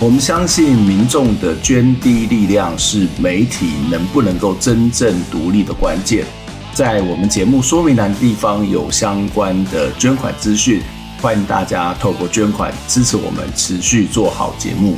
我们相信民众的捐滴力量是媒体能不能够真正独立的关键。在我们节目说明栏地方有相关的捐款资讯，欢迎大家透过捐款支持我们持续做好节目。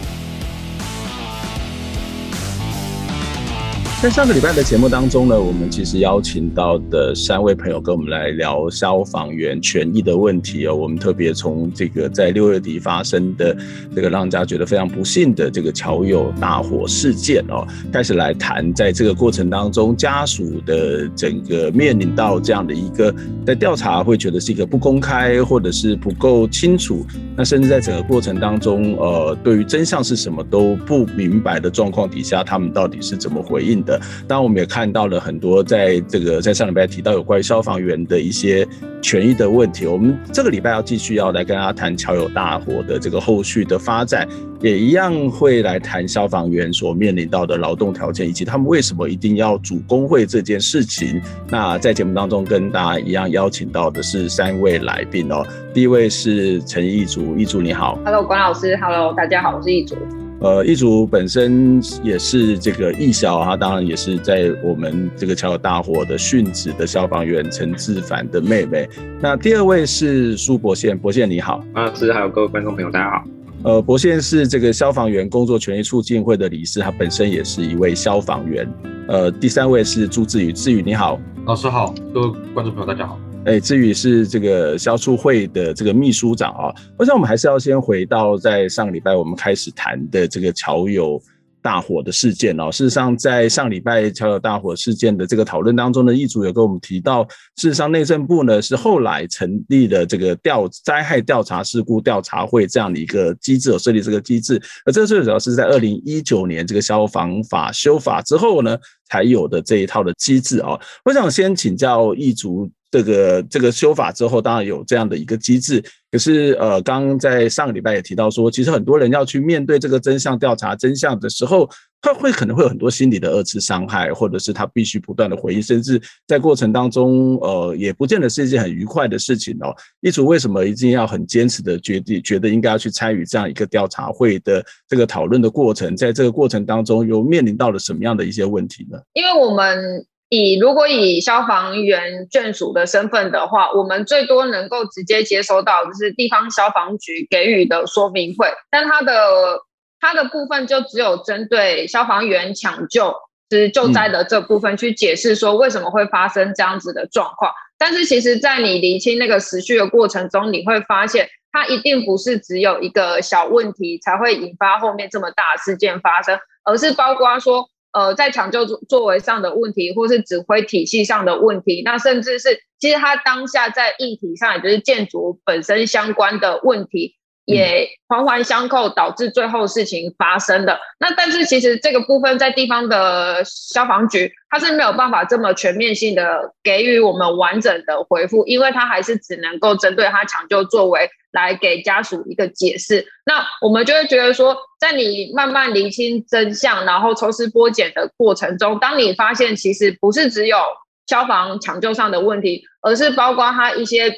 在上个礼拜的节目当中呢，我们其实邀请到的三位朋友跟我们来聊消防员权益的问题哦。我们特别从这个在六月底发生的这个让人家觉得非常不幸的这个桥友大火事件哦，开始来谈，在这个过程当中家属的整个面临到这样的一个在调查会觉得是一个不公开或者是不够清楚，那甚至在整个过程当中，呃，对于真相是什么都不明白的状况底下，他们到底是怎么回应的？当然，我们也看到了很多在这个在上礼拜提到有关于消防员的一些权益的问题。我们这个礼拜要继续要来跟大家谈桥友大火的这个后续的发展，也一样会来谈消防员所面临到的劳动条件，以及他们为什么一定要组工会这件事情。那在节目当中跟大家一样邀请到的是三位来宾哦。第一位是陈义竹，义竹你好。Hello，关老师。Hello，大家好，我是义竹。呃，一组本身也是这个义消，他当然也是在我们这个桥友大火的殉职的消防员陈志凡的妹妹。那第二位是苏博宪，博宪你好，啊，是还有各位观众朋友，大家好。呃，博宪是这个消防员工作权益促进会的理事，他本身也是一位消防员。呃，第三位是朱志宇，志宇你好，老师好，各位观众朋友大家好。哎，至于是这个消促会的这个秘书长啊。我想我们还是要先回到在上个礼拜我们开始谈的这个桥友大火的事件哦。事实上，在上礼拜桥友大火事件的这个讨论当中呢，义竹有跟我们提到，事实上内政部呢是后来成立的这个调灾害调查事故调查会这样的一个机制，有设立这个机制。而这个最主要是在二零一九年这个消防法修法之后呢才有的这一套的机制啊。我想先请教义竹。这个这个修法之后，当然有这样的一个机制。可是，呃，刚在上个礼拜也提到说，其实很多人要去面对这个真相调查真相的时候，他会可能会有很多心理的二次伤害，或者是他必须不断的回忆，甚至在过程当中，呃，也不见得是一件很愉快的事情哦。一组为什么一定要很坚持的决定，觉得应该要去参与这样一个调查会的这个讨论的过程？在这个过程当中，又面临到了什么样的一些问题呢？因为我们。以如果以消防员眷属的身份的话，我们最多能够直接接收到就是地方消防局给予的说明会，但它的它的部分就只有针对消防员抢救就是救灾的这部分去解释说为什么会发生这样子的状况。但是其实，在你厘清那个时序的过程中，你会发现它一定不是只有一个小问题才会引发后面这么大的事件发生，而是包括说。呃，在抢救作作为上的问题，或是指挥体系上的问题，那甚至是其实他当下在议题上，也就是建筑本身相关的问题，也环环相扣，导致最后事情发生的。那但是其实这个部分在地方的消防局，他是没有办法这么全面性的给予我们完整的回复，因为他还是只能够针对他抢救作为。来给家属一个解释，那我们就会觉得说，在你慢慢厘清真相，然后抽丝剥茧的过程中，当你发现其实不是只有消防抢救上的问题，而是包括他一些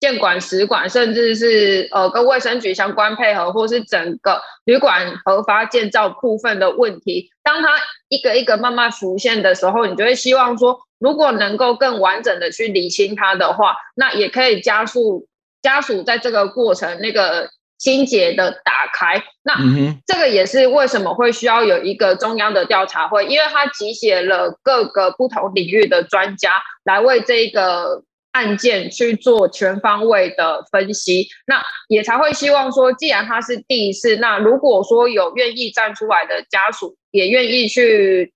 建管、使馆，甚至是呃跟卫生局相关配合，或是整个旅馆核发建造部分的问题，当它一个一个慢慢浮现的时候，你就会希望说，如果能够更完整的去理清它的话，那也可以加速。家属在这个过程那个心结的打开，那这个也是为什么会需要有一个中央的调查会，因为它集结了各个不同领域的专家来为这个案件去做全方位的分析，那也才会希望说，既然他是第一次，那如果说有愿意站出来的家属，也愿意去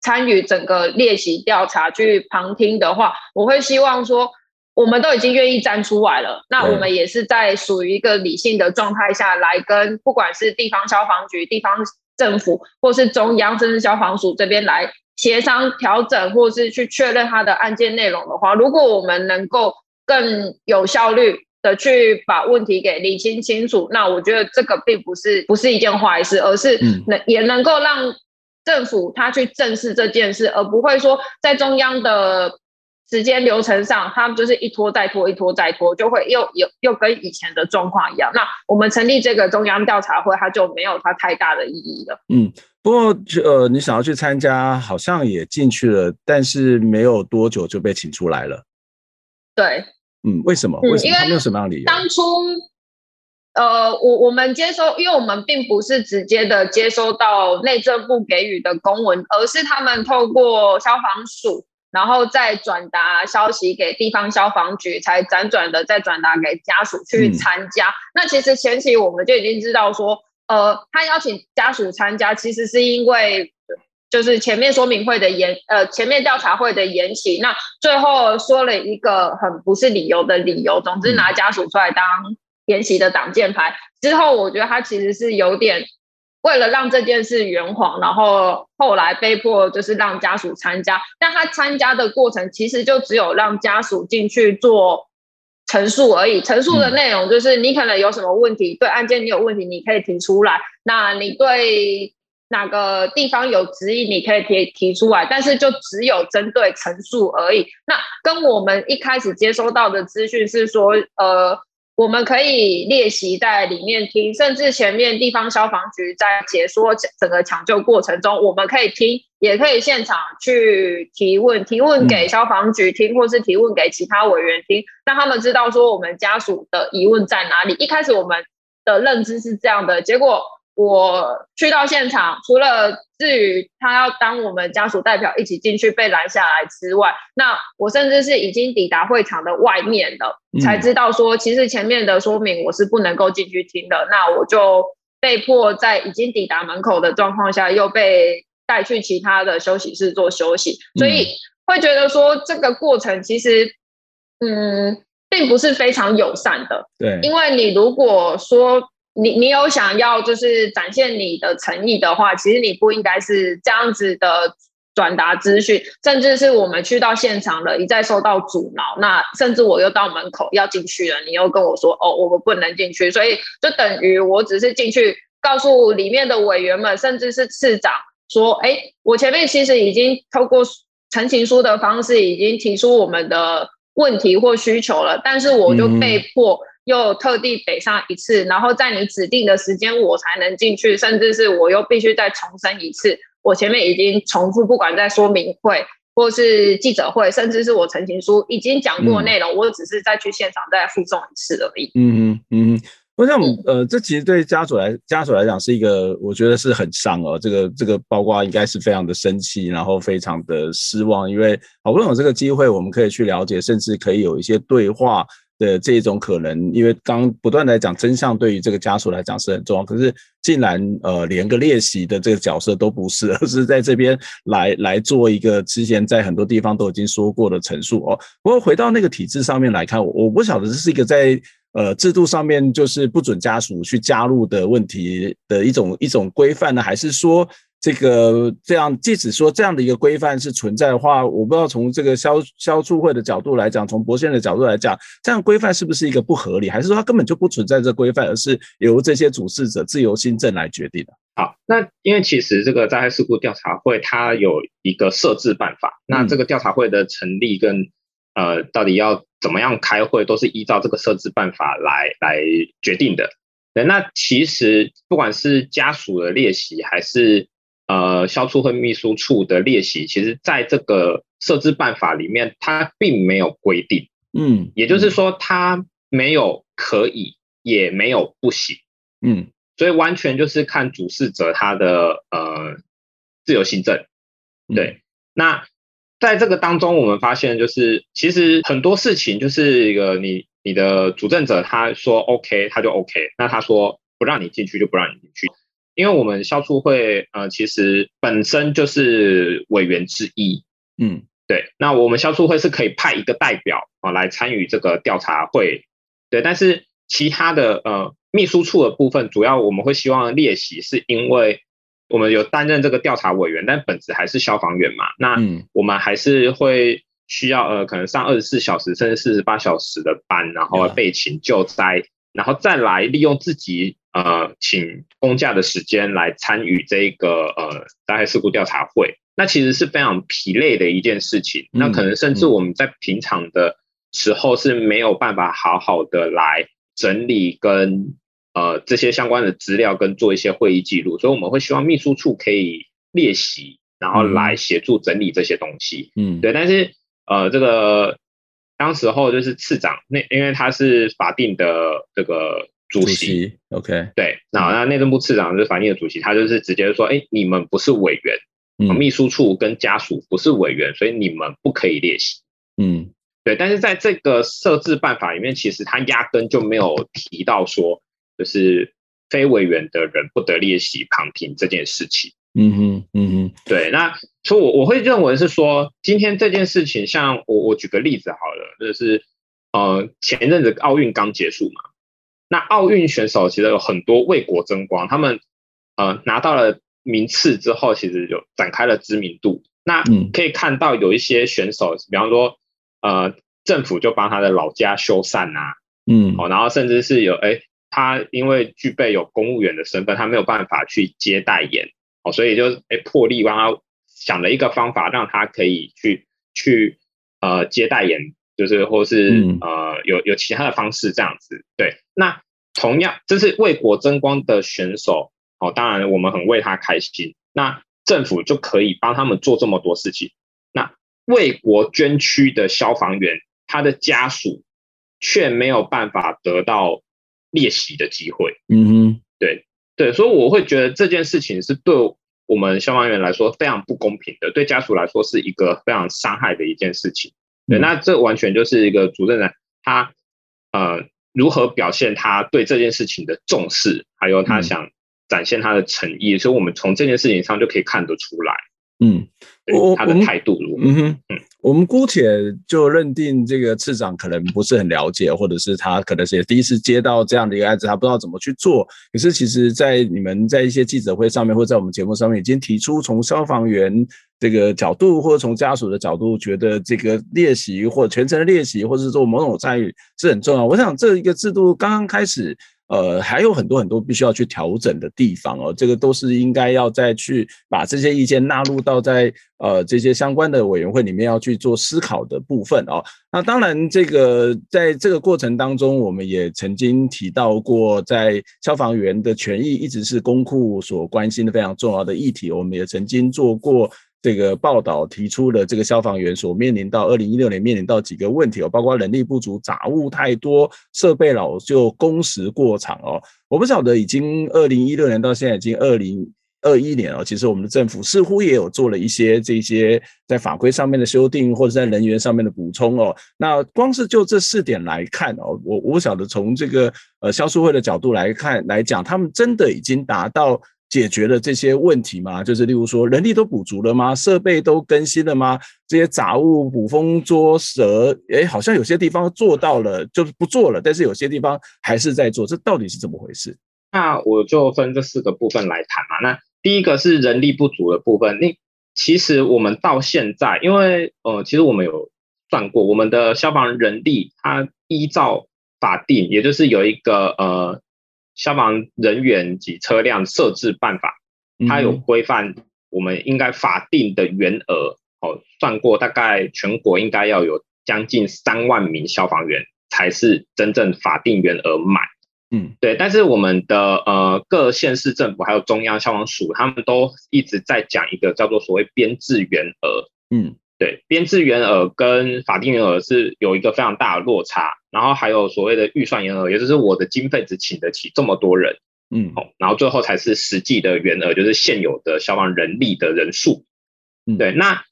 参与整个列席调查去旁听的话，我会希望说。我们都已经愿意站出来了，那我们也是在属于一个理性的状态下来跟不管是地方消防局、地方政府，或是中央甚至消防署这边来协商调整，或是去确认他的案件内容的话，如果我们能够更有效率的去把问题给理清清楚，那我觉得这个并不是不是一件坏事，而是能也能够让政府他去正视这件事，而不会说在中央的时间流程上，他们就是一拖再拖，一拖再拖，就会又又又跟以前的状况一样。那我们成立这个中央调查会，它就没有它太大的意义了。嗯，不过呃，你想要去参加，好像也进去了，但是没有多久就被请出来了。对，嗯，为什么？为什么？他们有什么样的理由？当初，呃，我我们接收，因为我们并不是直接的接收到内政部给予的公文，而是他们透过消防署。然后再转达消息给地方消防局，才辗转的再转达给家属去参加。嗯。那其实前期我们就已经知道说，呃，他邀请家属参加，其实是因为就是前面说明会的延，呃，前面调查会的延期。那最后说了一个很不是理由的理由，总之拿家属出来当延期的挡箭牌。之后我觉得他其实是有点。为了让这件事圆谎，然后后来被迫就是让家属参加，但他参加的过程其实就只有让家属进去做陈述而已。陈述的内容就是你可能有什么问题，对案件你有问题，你可以提出来。那你对哪个地方有质疑，你可以提提出来，但是就只有针对陈述而已。那跟我们一开始接收到的资讯是说，呃。我们可以练习在里面听，甚至前面地方消防局在解说整个抢救过程中，我们可以听，也可以现场去提问，提问给消防局听，或是提问给其他委员听，让他们知道说我们家属的疑问在哪里。一开始我们的认知是这样的，结果。我去到现场，除了至于他要当我们家属代表一起进去被拦下来之外，那我甚至是已经抵达会场的外面了，才知道说其实前面的说明我是不能够进去听的。那我就被迫在已经抵达门口的状况下，又被带去其他的休息室做休息，所以会觉得说这个过程其实，嗯，并不是非常友善的。对，因为你如果说。你你有想要就是展现你的诚意的话，其实你不应该是这样子的转达资讯，甚至是我们去到现场了，一再受到阻挠，那甚至我又到门口要进去了，你又跟我说哦，我们不能进去，所以就等于我只是进去告诉里面的委员们，甚至是市长说，哎，我前面其实已经透过陈情书的方式已经提出我们的问题或需求了，但是我就被迫。嗯又特地北上一次，然后在你指定的时间我才能进去，甚至是我又必须再重申一次，我前面已经重复，不管在说明会或是记者会，甚至是我陈情书已经讲过内容，嗯、我只是再去现场再附送一次而已。嗯嗯嗯，我想呃，这其实对家属来家属来讲是一个，我觉得是很伤哦。这个这个包括应该是非常的生气，然后非常的失望，因为好不容易有这个机会，我们可以去了解，甚至可以有一些对话。的这种可能，因为刚不断来讲真相，对于这个家属来讲是很重要。可是竟然呃连个列席的这个角色都不是，而是在这边来来做一个之前在很多地方都已经说过的陈述哦。不过回到那个体制上面来看，我我不晓得这是一个在呃制度上面就是不准家属去加入的问题的一种一种规范呢，还是说？这个这样，即使说这样的一个规范是存在的话，我不知道从这个消消促会的角度来讲，从博宪的角度来讲，这样规范是不是一个不合理，还是说它根本就不存在这规范，而是由这些主事者自由心证来决定的？好，那因为其实这个灾害事故调查会它有一个设置办法，那这个调查会的成立跟呃到底要怎么样开会，都是依照这个设置办法来来决定的。对，那其实不管是家属的列席还是呃，消促会秘书处的列席，其实在这个设置办法里面，它并没有规定，嗯，也就是说，它没有可以，也没有不行，嗯，所以完全就是看主事者他的呃自由行政，对。那在这个当中，我们发现就是，其实很多事情就是一个你你的主政者他说 OK，他就 OK，那他说不让你进去就不让你进去。因为我们消促会呃，其实本身就是委员之一，嗯，对。那我们消促会是可以派一个代表啊来参与这个调查会，对。但是其他的呃秘书处的部分，主要我们会希望列席，是因为我们有担任这个调查委员，但本质还是消防员嘛。那我们还是会需要呃，可能上二十四小时甚至四十八小时的班，然后备勤救灾，然后再来利用自己呃请公假的时间来参与这个呃灾害事故调查会。那其实是非常疲累的一件事情。那可能甚至我们在平常的时候是没有办法好好的来整理跟。呃，这些相关的资料跟做一些会议记录，所以我们会希望秘书处可以列席，然后来协助整理这些东西。嗯，对。但是呃，这个当时候就是次长，那因为他是法定的这个主席，主席，OK，对。那那内政部次长就是法定的主席，他就是直接说，哎，你们不是委员，嗯，秘书处跟家属不是委员，所以你们不可以列席。嗯，对。但是在这个设置办法里面，其实他压根就没有提到说。就是非委员的人不得列席旁听这件事情。嗯哼，嗯哼，对。那所以，我我会认为是说，今天这件事情，像我我举个例子好了，就是呃，前阵子奥运刚结束嘛，那奥运选手其实有很多为国争光，他们呃拿到了名次之后，其实就展开了知名度。那可以看到有一些选手，比方说呃，政府就帮他的老家修缮啊，嗯，哦，然后甚至是有哎。他因为具备有公务员的身份，他没有办法去接代言哦，所以就哎破例帮他想了一个方法，让他可以去去呃接代言，就是或是、嗯、呃有有其他的方式这样子。对，那同样这是为国争光的选手哦，当然我们很为他开心。那政府就可以帮他们做这么多事情。那为国捐躯的消防员，他的家属却没有办法得到。列席的机会，嗯哼，对对，所以我会觉得这件事情是对我们消防员来说非常不公平的，对家属来说是一个非常伤害的一件事情。对，那这完全就是一个主任人他呃如何表现他对这件事情的重视，还有他想展现他的诚意，所以我们从这件事情上就可以看得出来。嗯，我他的态度如何？嗯哼，嗯，我们姑且就认定这个次长可能不是很了解，或者是他可能是也第一次接到这样的一个案子，他不知道怎么去做。可是其实，在你们在一些记者会上面，或者在我们节目上面，已经提出从消防员这个角度，或者从家属的角度，觉得这个练习或全程的列席，或者是做某种参与是很重要。我想这一个制度刚刚开始。呃，还有很多很多必须要去调整的地方哦，这个都是应该要再去把这些意见纳入到在呃这些相关的委员会里面要去做思考的部分哦。那当然，这个在这个过程当中，我们也曾经提到过，在消防员的权益一直是公库所关心的非常重要的议题，我们也曾经做过。这个报道提出了这个消防员所面临到二零一六年面临到几个问题哦，包括人力不足、杂物太多、设备老旧、工时过长哦。我不晓得已经二零一六年到现在已经二零二一年了，其实我们的政府似乎也有做了一些这些在法规上面的修订，或者在人员上面的补充哦。那光是就这四点来看哦，我我不晓得从这个呃消促会的角度来看来讲，他们真的已经达到。解决了这些问题吗？就是例如说，人力都补足了吗？设备都更新了吗？这些杂物捕风捉蛇，诶，好像有些地方做到了，就是不做了，但是有些地方还是在做，这到底是怎么回事？那我就分这四个部分来谈嘛。那第一个是人力不足的部分。那其实我们到现在，因为呃，其实我们有算过，我们的消防人力，它依照法定，也就是有一个呃。消防人员及车辆设置办法，它有规范，我们应该法定的员额哦，算过大概全国应该要有将近三万名消防员才是真正法定员额满。嗯，对。但是我们的呃各县市政府还有中央消防署，他们都一直在讲一个叫做所谓编制员额。嗯。对，编制员额跟法定员额是有一个非常大的落差，然后还有所谓的预算员额，也就是我的经费只请得起这么多人，嗯，然后最后才是实际的员额，就是现有的消防人力的人数，嗯，对，那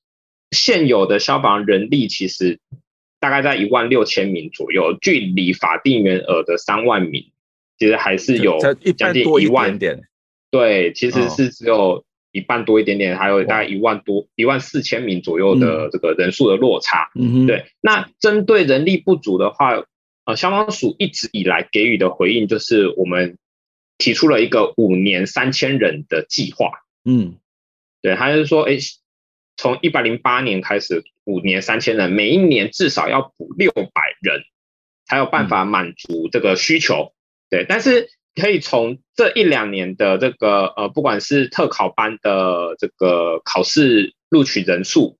现有的消防人力其实大概在一万六千名左右，距离法定员额的三万名，其实还是有将近一万点，对，其实是只有。一半多一点点，还有大概一万多、一万四千名左右的这个人数的落差。嗯，对。那针对人力不足的话，呃，消防署一直以来给予的回应就是，我们提出了一个五年三千人的计划。嗯，对，他就是说，哎，从一百零八年开始，五年三千人，每一年至少要补六百人，才有办法满足这个需求。嗯、对，但是可以从这一两年的这个呃，不管是特考班的这个考试录取人数，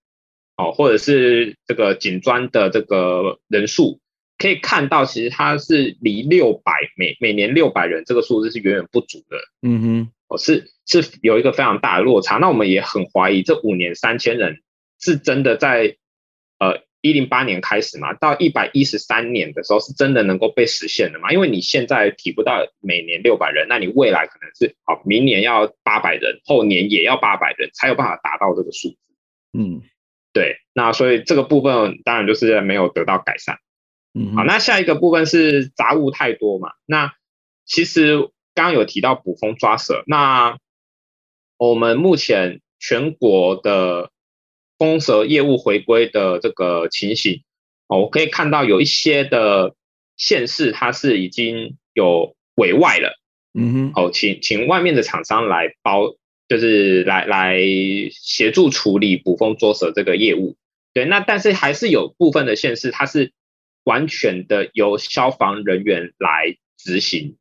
哦，或者是这个警专的这个人数。可以看到，其实它是离六百每每年六百人这个数字是远远不足的。嗯哼，哦，是是有一个非常大的落差。那我们也很怀疑，这五年三千人是真的在呃一零八年开始嘛，到一百一十三年的时候是真的能够被实现的嘛？因为你现在提不到每年六百人，那你未来可能是好，明年要八百人，后年也要八百人才有办法达到这个数字。嗯，对。那所以这个部分当然就是没有得到改善。嗯好，那下一个部分是杂物太多嘛？那其实刚刚有提到捕风抓蛇，那我们目前全国的公蛇业务回归的这个情形，哦，我可以看到有一些的县市它是已经有委外了，嗯哼，哦，请请外面的厂商来包，就是来来协助处理捕风捉蛇这个业务，对，那但是还是有部分的县市它是。完全的由消防人员来执行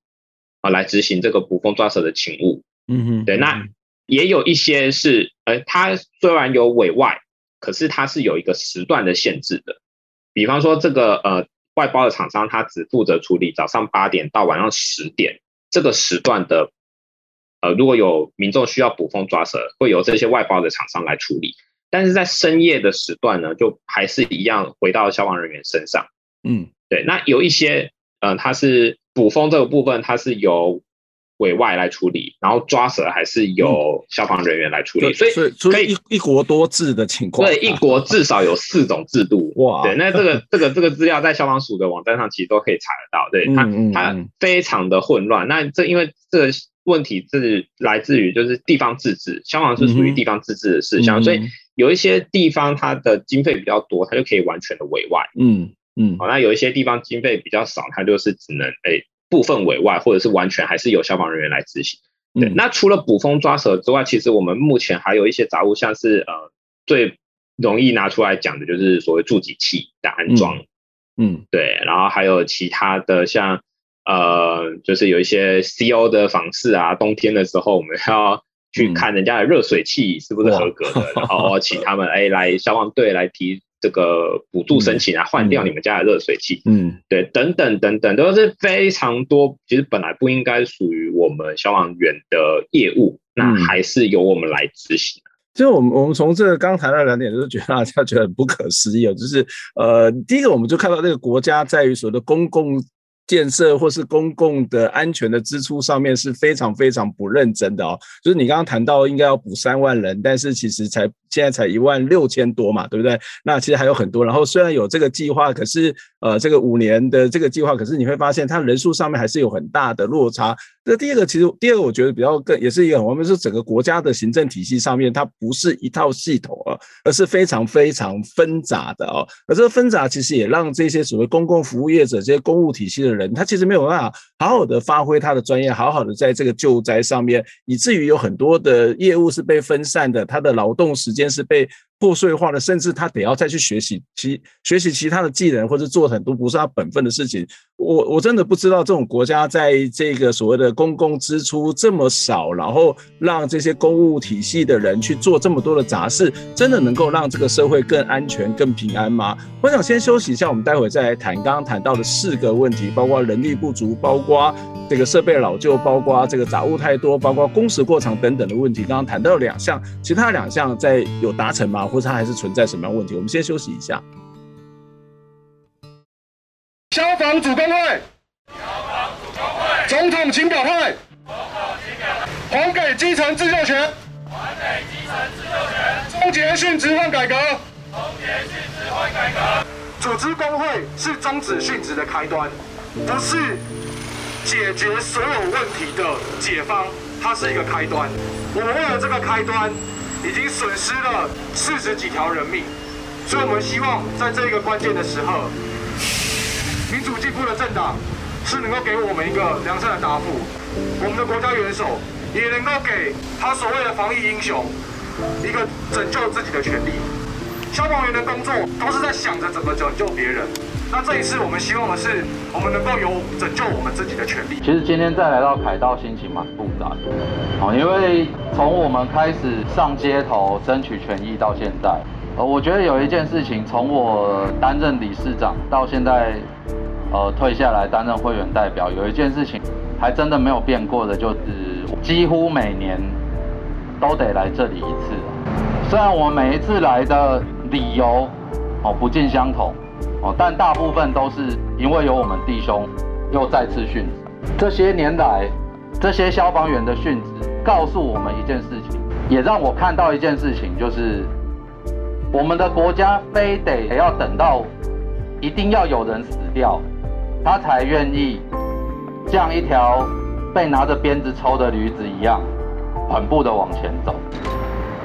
啊，来执行这个捕风抓蛇的勤务。嗯哼，对，那也有一些是，呃，它虽然有委外，可是它是有一个时段的限制的。比方说，这个呃外包的厂商，他只负责处理早上八点到晚上十点这个时段的，呃，如果有民众需要捕风抓蛇，会由这些外包的厂商来处理。但是在深夜的时段呢，就还是一样回到消防人员身上。嗯，对，那有一些，呃，它是捕风这个部分，它是由委外来处理，然后抓蛇还是由消防人员来处理，嗯、所以所以可以一一国多制的情况，对，一国至少有四种制度，哇，对，那这个这个这个资料在消防署的网站上其实都可以查得到，对，它它非常的混乱，那这因为这个问题是来自于就是地方自治，消防是属于地方自治的事项，嗯、所以有一些地方它的经费比较多，它就可以完全的委外，嗯。嗯，好，那有一些地方经费比较少，它就是只能诶、欸、部分委外，或者是完全还是由消防人员来执行。对，嗯、那除了捕风抓蛇之外，其实我们目前还有一些杂物，像是呃最容易拿出来讲的就是所谓助警器的安装。嗯，对，然后还有其他的像呃就是有一些 CO 的访视啊，冬天的时候我们要去看人家的热水器是不是合格的，嗯、然后请他们诶、欸、来消防队来提。这个补助申请啊，换掉你们家的热水器，嗯，对，等等等等，都是非常多。其实本来不应该属于我们消防员的业务，那还是由我们来执行。其实我们我们从这个刚谈到两点，就是觉得大家觉得很不可思议哦，就是呃，第一个我们就看到这个国家在于所谓的公共。建设或是公共的安全的支出上面是非常非常不认真的哦。就是你刚刚谈到应该要补三万人，但是其实才现在才一万六千多嘛，对不对？那其实还有很多。然后虽然有这个计划，可是呃，这个五年的这个计划，可是你会发现它人数上面还是有很大的落差。这第二个其实第二个我觉得比较更也是一个，我们是整个国家的行政体系上面，它不是一套系统啊，而是非常非常纷杂的哦。而这个纷杂其实也让这些所谓公共服务业者、这些公务体系的人，他其实没有办法好好的发挥他的专业，好好的在这个救灾上面，以至于有很多的业务是被分散的，他的劳动时间是被破碎化的，甚至他得要再去学习其学习其他的技能，或者做很多不是他本分的事情。我我真的不知道这种国家在这个所谓的公共支出这么少，然后让这些公务体系的人去做这么多的杂事，真的能够让这个社会更安全、更平安吗？我想先休息一下，我们待会再来谈刚刚谈到的四个问题，包括人力不足，包括这个设备老旧，包括这个杂物太多，包括工时过长等等的问题。刚刚谈到两项，其他两项在有达成吗？或者它还是存在什么样问题？我们先休息一下。消防主工会，总统请表态，还给基层自救权，还给基层自救权，终结殉职换改革，终结殉职换改革。组织工会是终止殉职的开端，不是解决所有问题的解方，它是一个开端。我们为了这个开端，已经损失了四十几条人命，所以我们希望在这一个关键的时候。民主进步的政党是能够给我们一个良善的答复。我们的国家元首也能够给他所谓的防疫英雄一个拯救自己的权利。消防员的工作都是在想着怎么拯救别人。那这一次我们希望的是，我们能够有拯救我们自己的权利。其实今天再来到凯道，心情蛮复杂的。哦，因为从我们开始上街头争取权益到现在，呃，我觉得有一件事情，从我担任理事长到现在，呃，退下来担任会员代表，有一件事情还真的没有变过的，就是几乎每年都得来这里一次。虽然我们每一次来的理由哦不尽相同。哦，但大部分都是因为有我们弟兄又再次殉职。这些年来，这些消防员的殉职，告诉我们一件事情，也让我看到一件事情，就是我们的国家非得要等到一定要有人死掉，他才愿意像一条被拿着鞭子抽的驴子一样，缓步的往前走。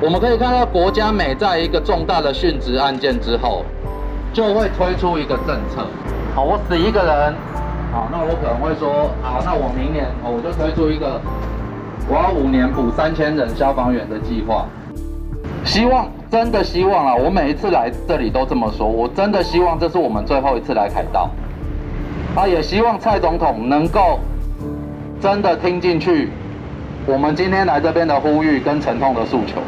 我们可以看到，国家每在一个重大的殉职案件之后，就会推出一个政策，好，我死一个人，好，那我可能会说，好，那我明年，我就推出一个，我要五年补三千人消防员的计划。希望，真的希望啊，我每一次来这里都这么说，我真的希望这是我们最后一次来凯道，啊，也希望蔡总统能够真的听进去，我们今天来这边的呼吁跟沉痛的诉求。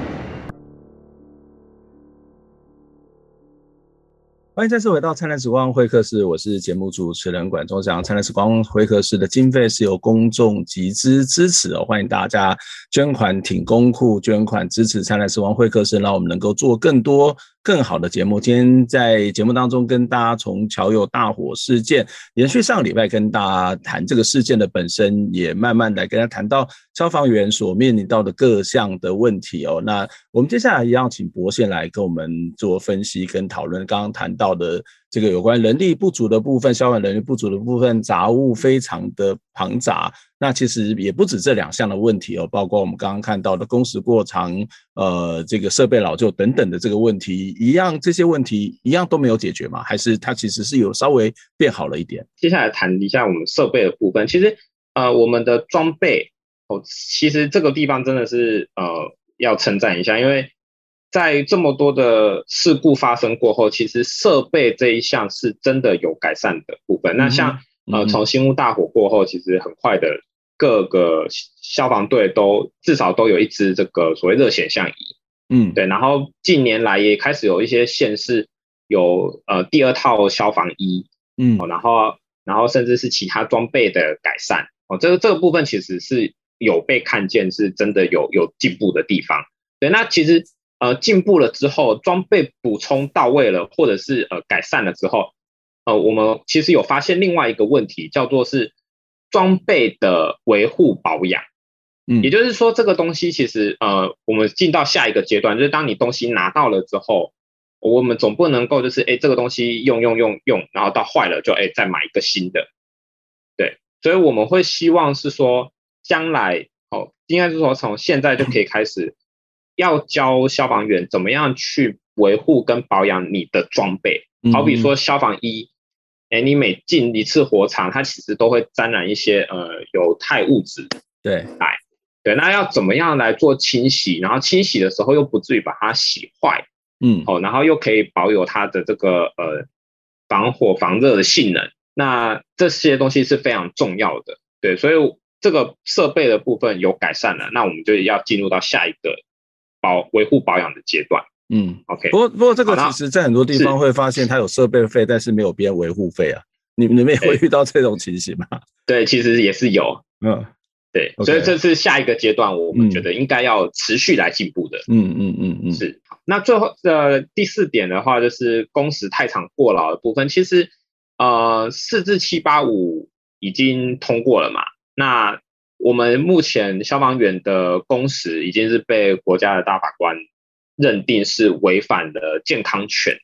欢迎再次回到灿烂时光会客室，我是节目主持人管中祥。灿烂时光会客室的经费是由公众集资支持哦，欢迎大家捐款挺公库，捐款支持灿烂时光会客室，让我们能够做更多。更好的节目，今天在节目当中跟大家从桥友大火事件延续上个礼拜跟大家谈这个事件的本身，也慢慢来跟大家谈到消防员所面临到的各项的问题哦。那我们接下来一样请博宪来跟我们做分析跟讨论。刚刚谈到的。这个有关人力不足的部分，消防人力不足的部分，杂物非常的庞杂。那其实也不止这两项的问题哦，包括我们刚刚看到的工时过长，呃，这个设备老旧等等的这个问题，一样这些问题一样都没有解决吗？还是它其实是有稍微变好了一点？接下来谈一下我们设备的部分。其实呃，我们的装备哦，其实这个地方真的是呃要称赞一下，因为。在这么多的事故发生过后，其实设备这一项是真的有改善的部分。嗯、那像呃，从新屋大火过后，其实很快的各个消防队都至少都有一支这个所谓热显像仪，嗯，对。然后近年来也开始有一些县市有呃第二套消防衣，嗯，然后然后甚至是其他装备的改善，哦，这个这个部分其实是有被看见，是真的有有进步的地方。对，那其实。呃，进步了之后，装备补充到位了，或者是呃改善了之后，呃，我们其实有发现另外一个问题，叫做是装备的维护保养。嗯，也就是说，这个东西其实呃，我们进到下一个阶段，就是当你东西拿到了之后，我们总不能够就是哎，这个东西用用用用，然后到坏了就哎再买一个新的。对，所以我们会希望是说，将来哦，应该是说从现在就可以开始。要教消防员怎么样去维护跟保养你的装备，好比说消防衣，哎，你每进一次火场，它其实都会沾染一些呃有害物质，对，来，对，那要怎么样来做清洗？然后清洗的时候又不至于把它洗坏，嗯，哦，然后又可以保有它的这个呃防火防热的性能，那这些东西是非常重要的，对，所以这个设备的部分有改善了，那我们就要进入到下一个。保维护保养的阶段，嗯，OK。不过不过这个其实在很多地方会发现，它有设备费，但是没有别人维护费啊。你们你们也会遇到这种情形吗？对，其实也是有，嗯，对。所以这是下一个阶段，我们觉得应该要持续来进步的。嗯嗯嗯嗯，是。那最后的第四点的话，就是工时太长过劳的部分。其实呃，四至七八五已经通过了嘛？那我们目前消防员的工时已经是被国家的大法官认定是违反了健康权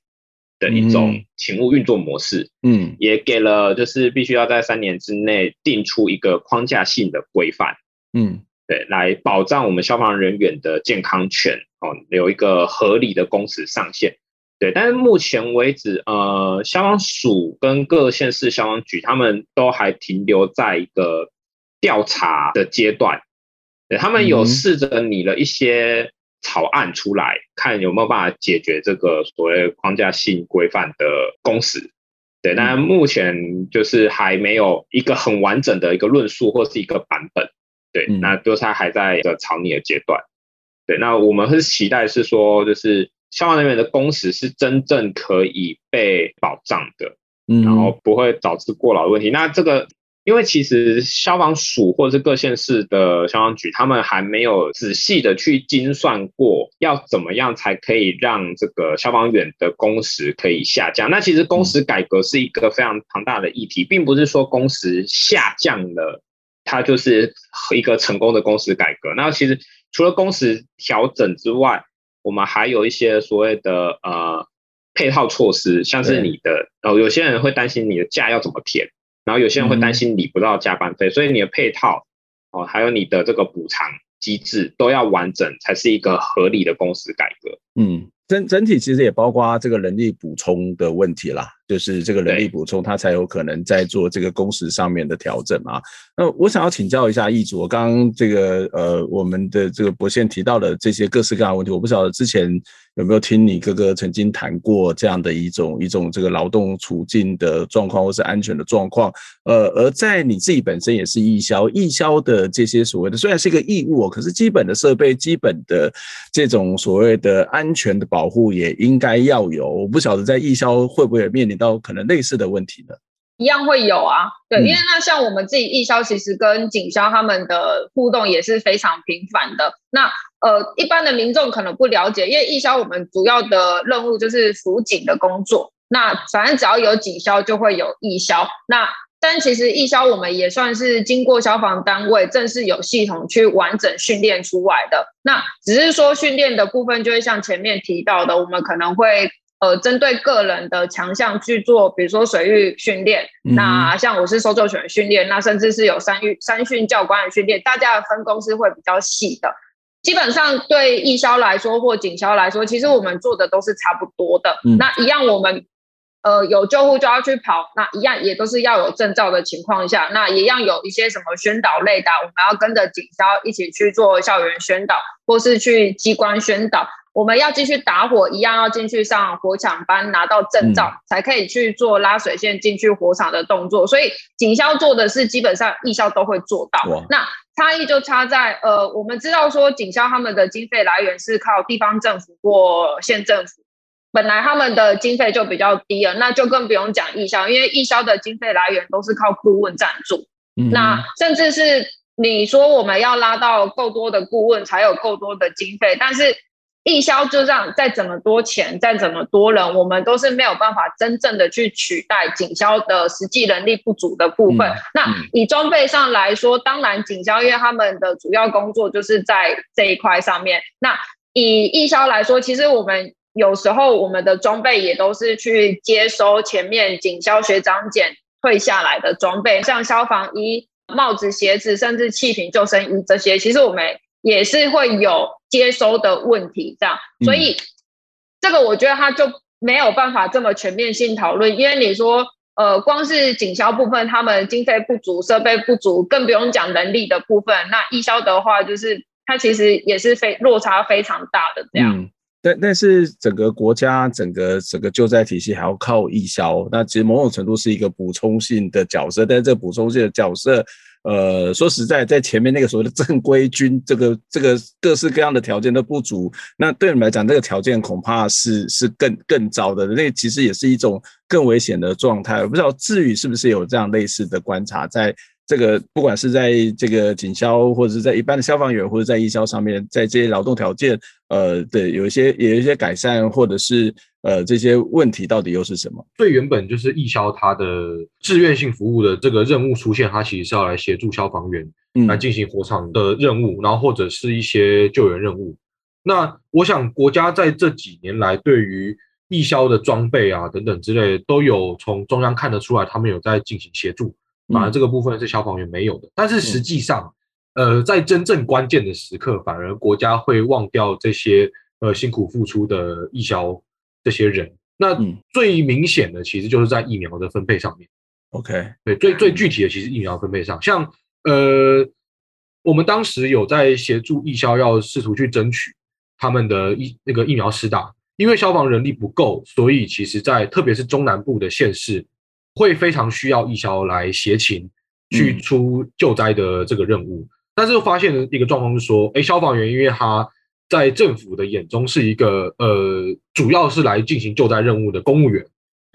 的一种勤务运作模式，嗯，也给了就是必须要在三年之内定出一个框架性的规范，嗯，对，来保障我们消防人员的健康权哦，有一个合理的工时上限，对，但是目前为止，呃，消防署跟各县市消防局他们都还停留在一个。调查的阶段，对，他们有试着拟了一些草案出来，嗯、看有没有办法解决这个所谓框架性规范的工时。对，但目前就是还没有一个很完整的一个论述或是一个版本。对，嗯、那就是还在一个草拟的阶段。对，那我们是期待是说，就是消防人员的工时是真正可以被保障的，嗯，然后不会导致过劳的问题。那这个。因为其实消防署或者是各县市的消防局，他们还没有仔细的去精算过，要怎么样才可以让这个消防员的工时可以下降。那其实工时改革是一个非常庞大的议题，并不是说工时下降了，它就是一个成功的工时改革。那其实除了工时调整之外，我们还有一些所谓的呃配套措施，像是你的哦，有些人会担心你的假要怎么填。然后有些人会担心领不到加班费，嗯、所以你的配套哦，还有你的这个补偿机制都要完整，才是一个合理的公司改革。嗯，整整体其实也包括这个人力补充的问题啦。就是这个人力补充，他才有可能在做这个工时上面的调整啊。那我想要请教一下易主，我刚刚这个呃，我们的这个博宪提到的这些各式各样的问题，我不晓得之前有没有听你哥哥曾经谈过这样的一种一种这个劳动处境的状况，或是安全的状况。呃，而在你自己本身也是易销，易销的这些所谓的虽然是一个义务哦，可是基本的设备、基本的这种所谓的安全的保护也应该要有。我不晓得在易销会不会面临。到可能类似的问题呢，一样会有啊，对，因为那像我们自己义消，其实跟警消他们的互动也是非常频繁的。那呃，一般的民众可能不了解，因为义消我们主要的任务就是辅警的工作。那反正只要有警消，就会有义消。那但其实义消我们也算是经过消防单位正式有系统去完整训练出来的。那只是说训练的部分，就会像前面提到的，我们可能会。呃，针对个人的强项去做，比如说水域训练，嗯、那像我是搜救犬训练，那甚至是有山域山训教官的训练，大家的分工是会比较细的。基本上对义消来说或警消来说，其实我们做的都是差不多的。嗯、那一样，我们呃有救护就要去跑，那一样也都是要有证照的情况下，那一样有一些什么宣导类的，我们要跟着警消一起去做校园宣导，或是去机关宣导。我们要继续打火，一样要进去上火场班，拿到证照，嗯、才可以去做拉水线进去火场的动作。所以警消做的是基本上义消都会做到。那差异就差在，呃，我们知道说警消他们的经费来源是靠地方政府或县政府，本来他们的经费就比较低了，那就更不用讲义消，因为义消的经费来源都是靠顾问赞助。嗯、那甚至是你说我们要拉到够多的顾问，才有够多的经费，但是。义消就这样再怎么多钱，再怎么多人，我们都是没有办法真正的去取代警消的实际能力不足的部分。嗯、那以装备上来说，当然警消因为他们的主要工作就是在这一块上面。那以义消来说，其实我们有时候我们的装备也都是去接收前面警消学长检退下来的装备，像消防衣、帽子、鞋子，甚至气瓶、救生衣这些，其实我们也是会有。接收的问题，这样，所以、嗯、这个我觉得他就没有办法这么全面性讨论，因为你说，呃，光是警消部分，他们经费不足、设备不足，更不用讲人力的部分。那义消的话，就是它其实也是非落差非常大的这样。嗯、但但是整个国家整个整个救灾体系还要靠义消，那其实某种程度是一个补充性的角色，但是这个补充性的角色。呃，说实在，在前面那个所谓的正规军，这个这个各式各样的条件都不足，那对你们来讲，这个条件恐怕是是更更糟的，那其实也是一种更危险的状态。我不知道智宇是不是有这样类似的观察，在这个不管是在这个警消，或者是在一般的消防员，或者在义消上面，在这些劳动条件，呃，对，有一些有一些改善，或者是。呃，这些问题到底又是什么？最原本就是义消它的志愿性服务的这个任务出现，它其实是要来协助消防员来进行火场的任务，嗯、然后或者是一些救援任务。那我想国家在这几年来对于义消的装备啊等等之类，都有从中央看得出来，他们有在进行协助。反而这个部分是消防员没有的。嗯、但是实际上，呃，在真正关键的时刻，反而国家会忘掉这些呃辛苦付出的义消。这些人，那最明显的其实就是在疫苗的分配上面。OK，对，最最具体的其实疫苗分配上，像呃，我们当时有在协助义消，要试图去争取他们的疫那个疫苗施打，因为消防人力不够，所以其实在特别是中南部的县市，会非常需要义消来协勤去出救灾的这个任务。嗯、但是发现的一个状况是说，哎，消防员因为他在政府的眼中是一个呃，主要是来进行救灾任务的公务员，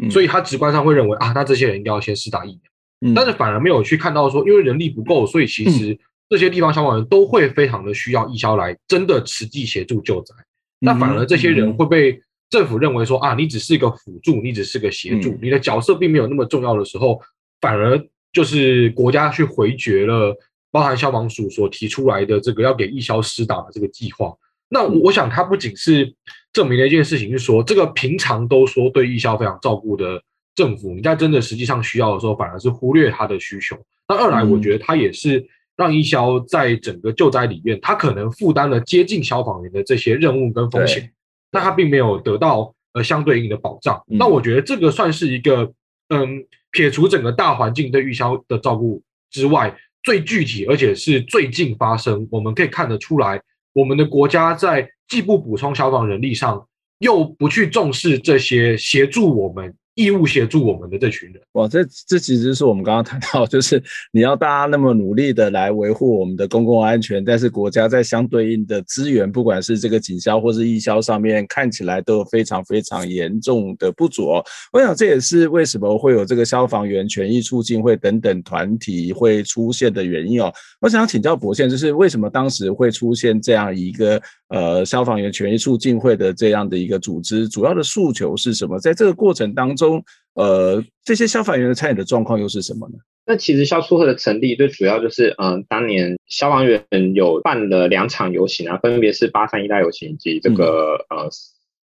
嗯、所以他直观上会认为啊，那这些人应该要先施打疫苗。嗯、但是反而没有去看到说，因为人力不够，所以其实这些地方消防员都会非常的需要义消来真的实际协助救灾。那、嗯、反而这些人会被政府认为说啊，你只是一个辅助，你只是个协助，嗯、你的角色并没有那么重要的时候，反而就是国家去回绝了包含消防署所提出来的这个要给义消施打的这个计划。那我想，它不仅是证明了一件事情，是说这个平常都说对义消非常照顾的。政府，你在真的实际上需要的时候，反而是忽略他的需求。那二来，我觉得它也是让义消在整个救灾里面，他可能负担了接近消防员的这些任务跟风险，那他并没有得到呃相对应的保障。那我觉得这个算是一个，嗯，撇除整个大环境对预消的照顾之外，最具体而且是最近发生，我们可以看得出来，我们的国家在既不补充消防人力上，又不去重视这些协助我们。义务协助我们的这群人，哇，这这其实是我们刚刚谈到，就是你要大家那么努力的来维护我们的公共安全，但是国家在相对应的资源，不管是这个警消或是义消上面，看起来都有非常非常严重的不足。我想这也是为什么会有这个消防员权益促进会等等团体会出现的原因哦。我想请教伯宪，就是为什么当时会出现这样一个呃消防员权益促进会的这样的一个组织，主要的诉求是什么？在这个过程当中。中呃，这些消防员的参与的状况又是什么呢？那其实消促会的成立最主要就是，嗯、呃，当年消防员有办了两场游行啊，分别是八三一大游行以及这个、嗯、呃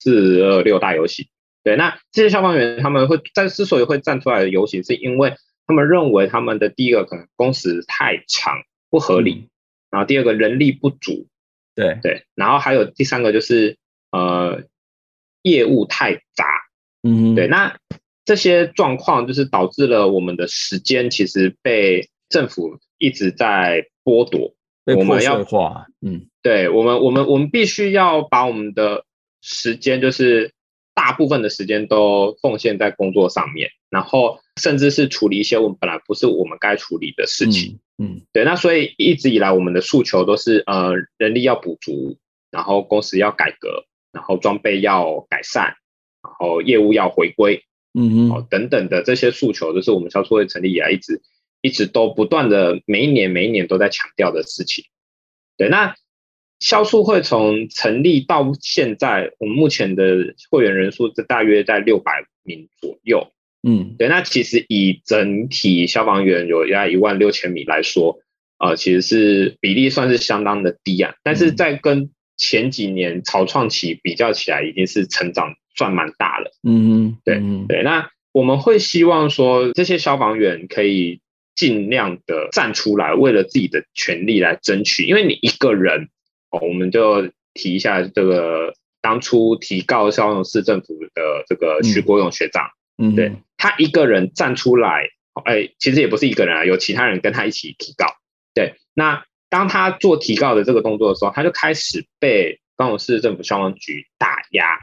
四二六大游行。对，那这些消防员他们会在之所以会站出来的游行，是因为他们认为他们的第一个可能工时太长不合理，嗯、然后第二个人力不足，对对，然后还有第三个就是呃业务太杂。嗯，对，那这些状况就是导致了我们的时间其实被政府一直在剥夺，被破碎化。嗯，对我们，我们，我们必须要把我们的时间，就是大部分的时间都奉献在工作上面，然后甚至是处理一些我们本来不是我们该处理的事情。嗯，嗯对，那所以一直以来我们的诉求都是，呃，人力要补足，然后公司要改革，然后装备要改善。然后业务要回归，嗯嗯，等等的这些诉求，就是我们销售会成立以来一直一直都不断的每一年每一年都在强调的事情。对，那销售会从成立到现在，我们目前的会员人数是大约在六百名左右。嗯，对，那其实以整体消防员有要一万六千米来说，呃，其实是比例算是相当的低啊。但是在跟前几年草创期比较起来，已经是成长。算蛮大了，嗯对嗯对。那我们会希望说，这些消防员可以尽量的站出来，为了自己的权利来争取。因为你一个人，哦，我们就提一下这个当初提告高雄市政府的这个徐国勇学长，嗯，对他一个人站出来，哎，其实也不是一个人啊，有其他人跟他一起提告。对，那当他做提告的这个动作的时候，他就开始被高雄市政府消防局打压。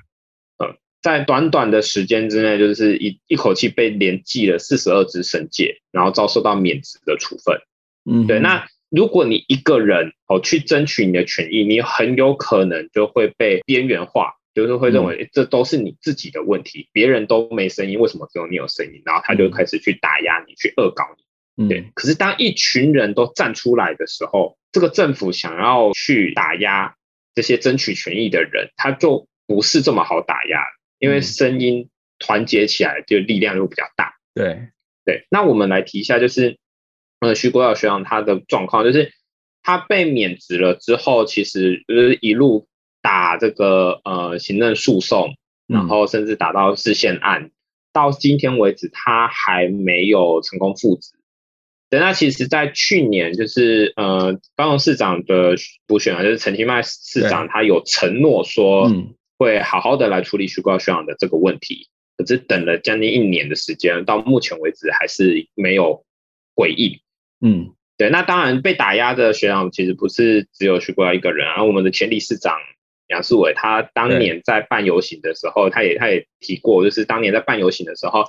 在短短的时间之内，就是一一口气被连记了四十二支申诫，然后遭受到免职的处分。嗯，对。那如果你一个人哦去争取你的权益，你很有可能就会被边缘化，就是会认为这都是你自己的问题，别人都没声音，为什么只有你有声音？然后他就开始去打压你，去恶搞你。对。可是当一群人都站出来的时候，这个政府想要去打压这些争取权益的人，他就不是这么好打压。因为声音团结起来，就力量又比较大。对对，那我们来提一下，就是呃，徐国耀学长他的状况，就是他被免职了之后，其实就是一路打这个呃行政诉讼，然后甚至打到释宪案，嗯、到今天为止，他还没有成功复职。对，那其实，在去年，就是呃，高雄市长的补选啊，就是陈其迈市长，他有承诺说，嗯。会好好的来处理徐国耀学长的这个问题，可是等了将近一年的时间，到目前为止还是没有回应。嗯，对，那当然被打压的学长其实不是只有徐国耀一个人啊，我们的前理事长杨世伟，他当年在办游行的时候，他也他也提过，就是当年在办游行的时候，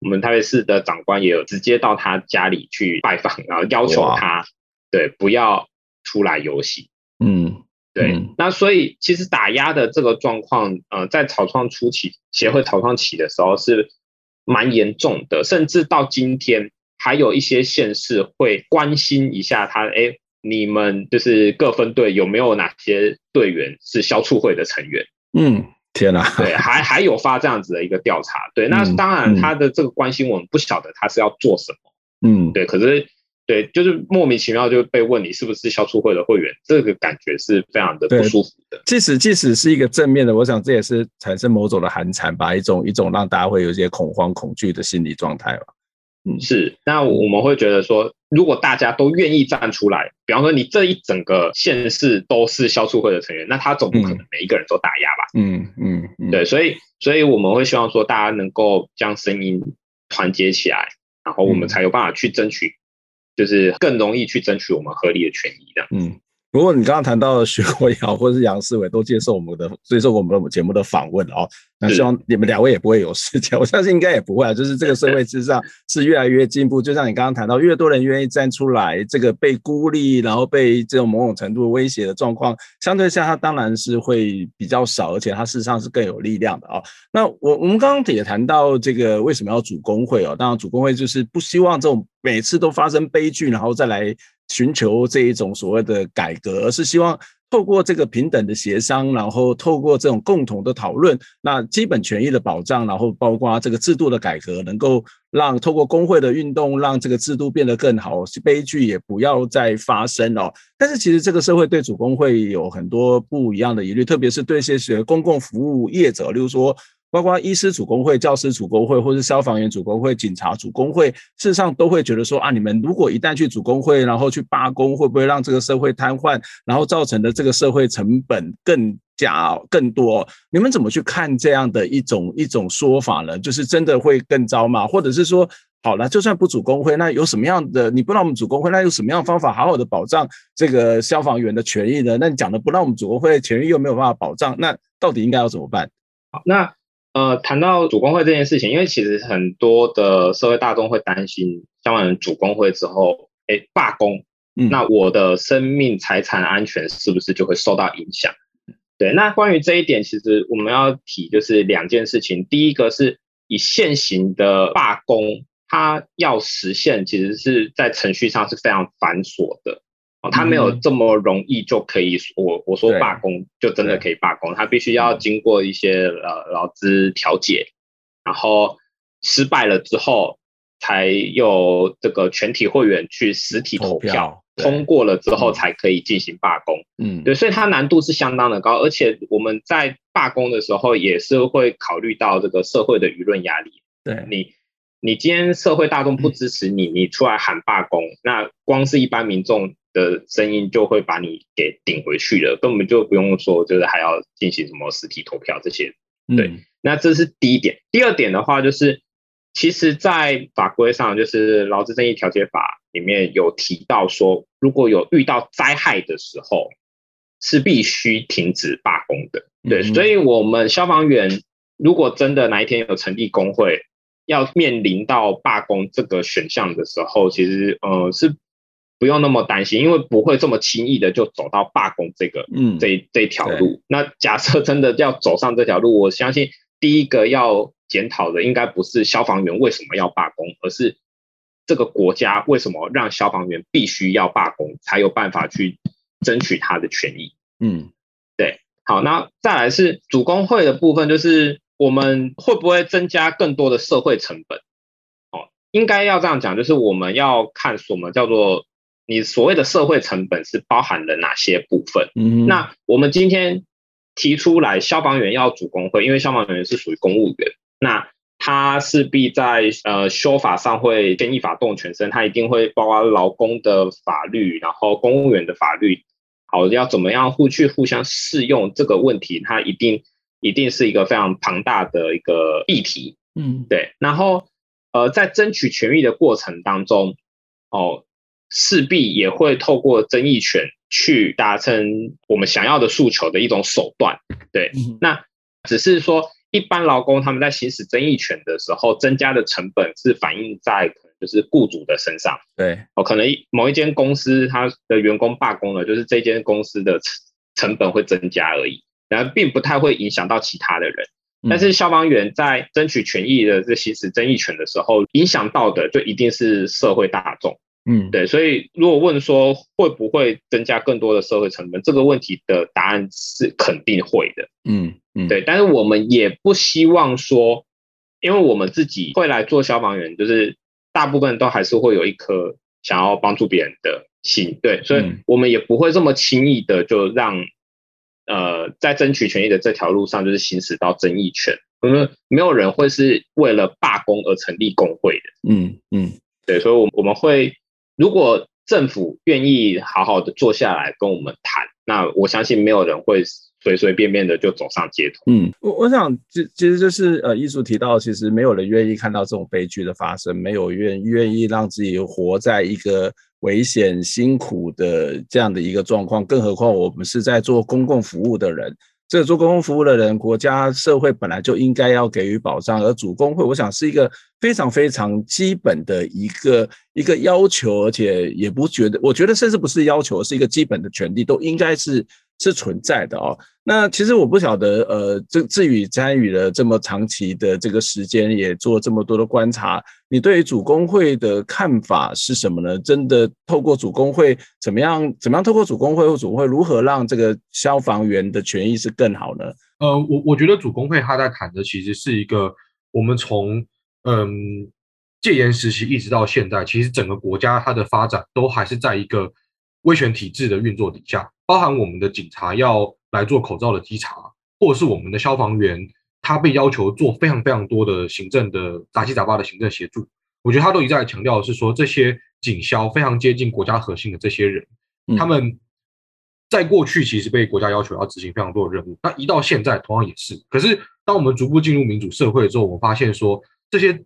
我们台北市的长官也有直接到他家里去拜访，然后要求他对不要出来游行。嗯，对，那所以其实打压的这个状况，呃，在草创初期，协会草创期的时候是蛮严重的，甚至到今天。还有一些县市会关心一下他，哎，你们就是各分队有没有哪些队员是消促会的成员？嗯，天哪，对，还 还有发这样子的一个调查，对，那当然他的这个关心我们不晓得他是要做什么，嗯，对，可是对，就是莫名其妙就被问你是不是消促会的会员，这个感觉是非常的不舒服的。即使即使是一个正面的，我想这也是产生某种的寒蝉吧，一种一种让大家会有一些恐慌恐惧的心理状态吧。嗯，是。那我们会觉得说，如果大家都愿意站出来，比方说你这一整个县市都是消促会的成员，那他总不可能每一个人都打压吧？嗯嗯，嗯，对。所以，所以我们会希望说，大家能够将声音团结起来，然后我们才有办法去争取，就是更容易去争取我们合理的权益这样。嗯。如果你刚刚谈到徐国尧或者是杨世伟都接受我们的接受我们的节目的访问哦，那希望你们两位也不会有事情，我相信应该也不会啊。就是这个社会之上是越来越进步，就像你刚刚谈到，越多人愿意站出来，这个被孤立，然后被这种某种程度威胁的状况，相对下它当然是会比较少，而且它事实上是更有力量的啊。那我我们刚刚也谈到这个为什么要组工会哦？当然组工会就是不希望这种每次都发生悲剧，然后再来。寻求这一种所谓的改革，而是希望透过这个平等的协商，然后透过这种共同的讨论，那基本权益的保障，然后包括这个制度的改革，能够让透过工会的运动，让这个制度变得更好，悲剧也不要再发生哦。但是其实这个社会对主工会有很多不一样的疑虑，特别是对一些公共服务业者，例如说。包括医师组工会、教师组工会，或是消防员主工会、警察主工会，事实上都会觉得说啊，你们如果一旦去主工会，然后去罢工，会不会让这个社会瘫痪，然后造成的这个社会成本更加更多？你们怎么去看这样的一种一种说法呢？就是真的会更糟吗？或者是说，好了，就算不主工会，那有什么样的？你不让我们主工会，那有什么样的方法好好的保障这个消防员的权益呢？那你讲的不让我们主工会的权益又没有办法保障，那到底应该要怎么办？好，那。呃，谈到主工会这件事情，因为其实很多的社会大众会担心，消防员组工会之后，哎，罢工，嗯，那我的生命财产安全是不是就会受到影响？对，那关于这一点，其实我们要提就是两件事情，第一个是以现行的罢工，它要实现，其实是在程序上是非常繁琐的。他没有这么容易就可以，我我说罢工就真的可以罢工，他必须要经过一些呃劳资调解，然后失败了之后，才有这个全体会员去实体投票，通过了之后才可以进行罢工。嗯，对，所以它难度是相当的高，而且我们在罢工的时候也是会考虑到这个社会的舆论压力。对你，你今天社会大众不支持你，你出来喊罢工，那光是一般民众。的声音就会把你给顶回去了，根本就不用说，就是还要进行什么实体投票这些。对，嗯、那这是第一点。第二点的话，就是其实，在法规上，就是劳资争议调解法里面有提到说，如果有遇到灾害的时候，是必须停止罢工的。对，嗯、所以我们消防员如果真的哪一天有成立工会，要面临到罢工这个选项的时候，其实呃是。不用那么担心，因为不会这么轻易的就走到罢工这个，嗯，这这条路。那假设真的要走上这条路，我相信第一个要检讨的应该不是消防员为什么要罢工，而是这个国家为什么让消防员必须要罢工，才有办法去争取他的权益。嗯，对。好，那再来是主工会的部分，就是我们会不会增加更多的社会成本？哦，应该要这样讲，就是我们要看什么叫做。你所谓的社会成本是包含了哪些部分？嗯，那我们今天提出来，消防员要组工会，因为消防员是属于公务员，那他势必在呃修法上会牵一法动全身，他一定会包括劳工的法律，然后公务员的法律，好，要怎么样互去互相适用这个问题，它一定一定是一个非常庞大的一个议题。嗯，对，然后呃，在争取权益的过程当中，哦。势必也会透过争议权去达成我们想要的诉求的一种手段。对，那只是说一般劳工他们在行使争议权的时候，增加的成本是反映在可能就是雇主的身上。对，哦，可能某一间公司它的员工罢工了，就是这间公司的成本会增加而已，然后并不太会影响到其他的人。但是消防员在争取权益的这行使争议权的时候，影响到的就一定是社会大众。嗯，对。所以如果问说会不会增加更多的社会成本，这个问题的答案是肯定会的。嗯嗯，对。但是我们也不希望说，因为我们自己会来做消防员，就是大部分都还是会有一颗想要帮助别人的心。对，所以我们也不会这么轻易的就让。呃，在争取权益的这条路上，就是行使到争议权。我们没有人会是为了罢工而成立工会的。嗯嗯，对，所以，我我们会，如果政府愿意好好的坐下来跟我们谈，那我相信没有人会随随便便的就走上街头。嗯，我我想，其其实就是呃，艺术提到，其实没有人愿意看到这种悲剧的发生，没有愿愿意让自己活在一个。危险、辛苦的这样的一个状况，更何况我们是在做公共服务的人。这个做公共服务的人，国家社会本来就应该要给予保障，而主工会，我想是一个非常非常基本的一个一个要求，而且也不觉得，我觉得甚至不是要求，是一个基本的权利，都应该是。是存在的哦。那其实我不晓得，呃，这至于参与了这么长期的这个时间，也做这么多的观察，你对于主工会的看法是什么呢？真的透过主工会怎么样？怎么样透过主工会或主工会如何让这个消防员的权益是更好呢？呃，我我觉得主工会他在谈的其实是一个我们从嗯戒严时期一直到现在，其实整个国家它的发展都还是在一个威权体制的运作底下。包含我们的警察要来做口罩的稽查，或者是我们的消防员，他被要求做非常非常多的行政的杂七杂八的行政协助。我觉得他都一再强调的是说，这些警消非常接近国家核心的这些人，他们在过去其实被国家要求要执行非常多的任务，那一到现在同样也是。可是当我们逐步进入民主社会之后，我们发现说，这些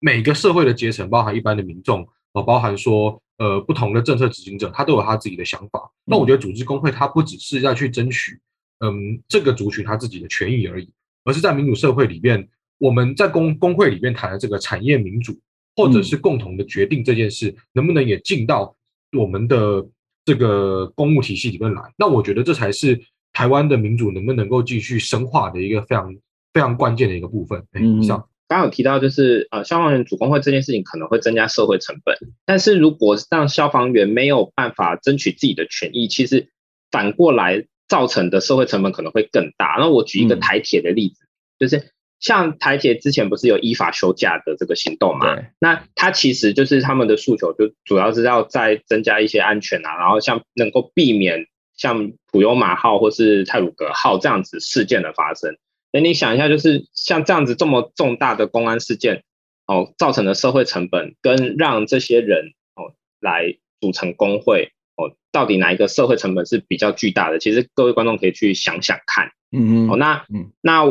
每个社会的阶层，包含一般的民众，啊，包含说。呃，不同的政策执行者，他都有他自己的想法。那我觉得组织工会，他不只是在去争取，嗯，这个族群他自己的权益而已，而是在民主社会里面，我们在工工会里面谈的这个产业民主，或者是共同的决定这件事，能不能也进到我们的这个公务体系里面来？那我觉得这才是台湾的民主能不能够继续深化的一个非常非常关键的一个部分。以上。刚刚有提到，就是呃，消防员主工会这件事情可能会增加社会成本，但是如果让消防员没有办法争取自己的权益，其实反过来造成的社会成本可能会更大。那我举一个台铁的例子，嗯、就是像台铁之前不是有依法休假的这个行动嘛？那它其实就是他们的诉求，就主要是要再增加一些安全啊，然后像能够避免像普悠玛号或是泰鲁格号这样子事件的发生。那你想一下，就是像这样子这么重大的公安事件，哦，造成的社会成本，跟让这些人哦来组成工会，哦，到底哪一个社会成本是比较巨大的？其实各位观众可以去想想看。嗯嗯。哦，那那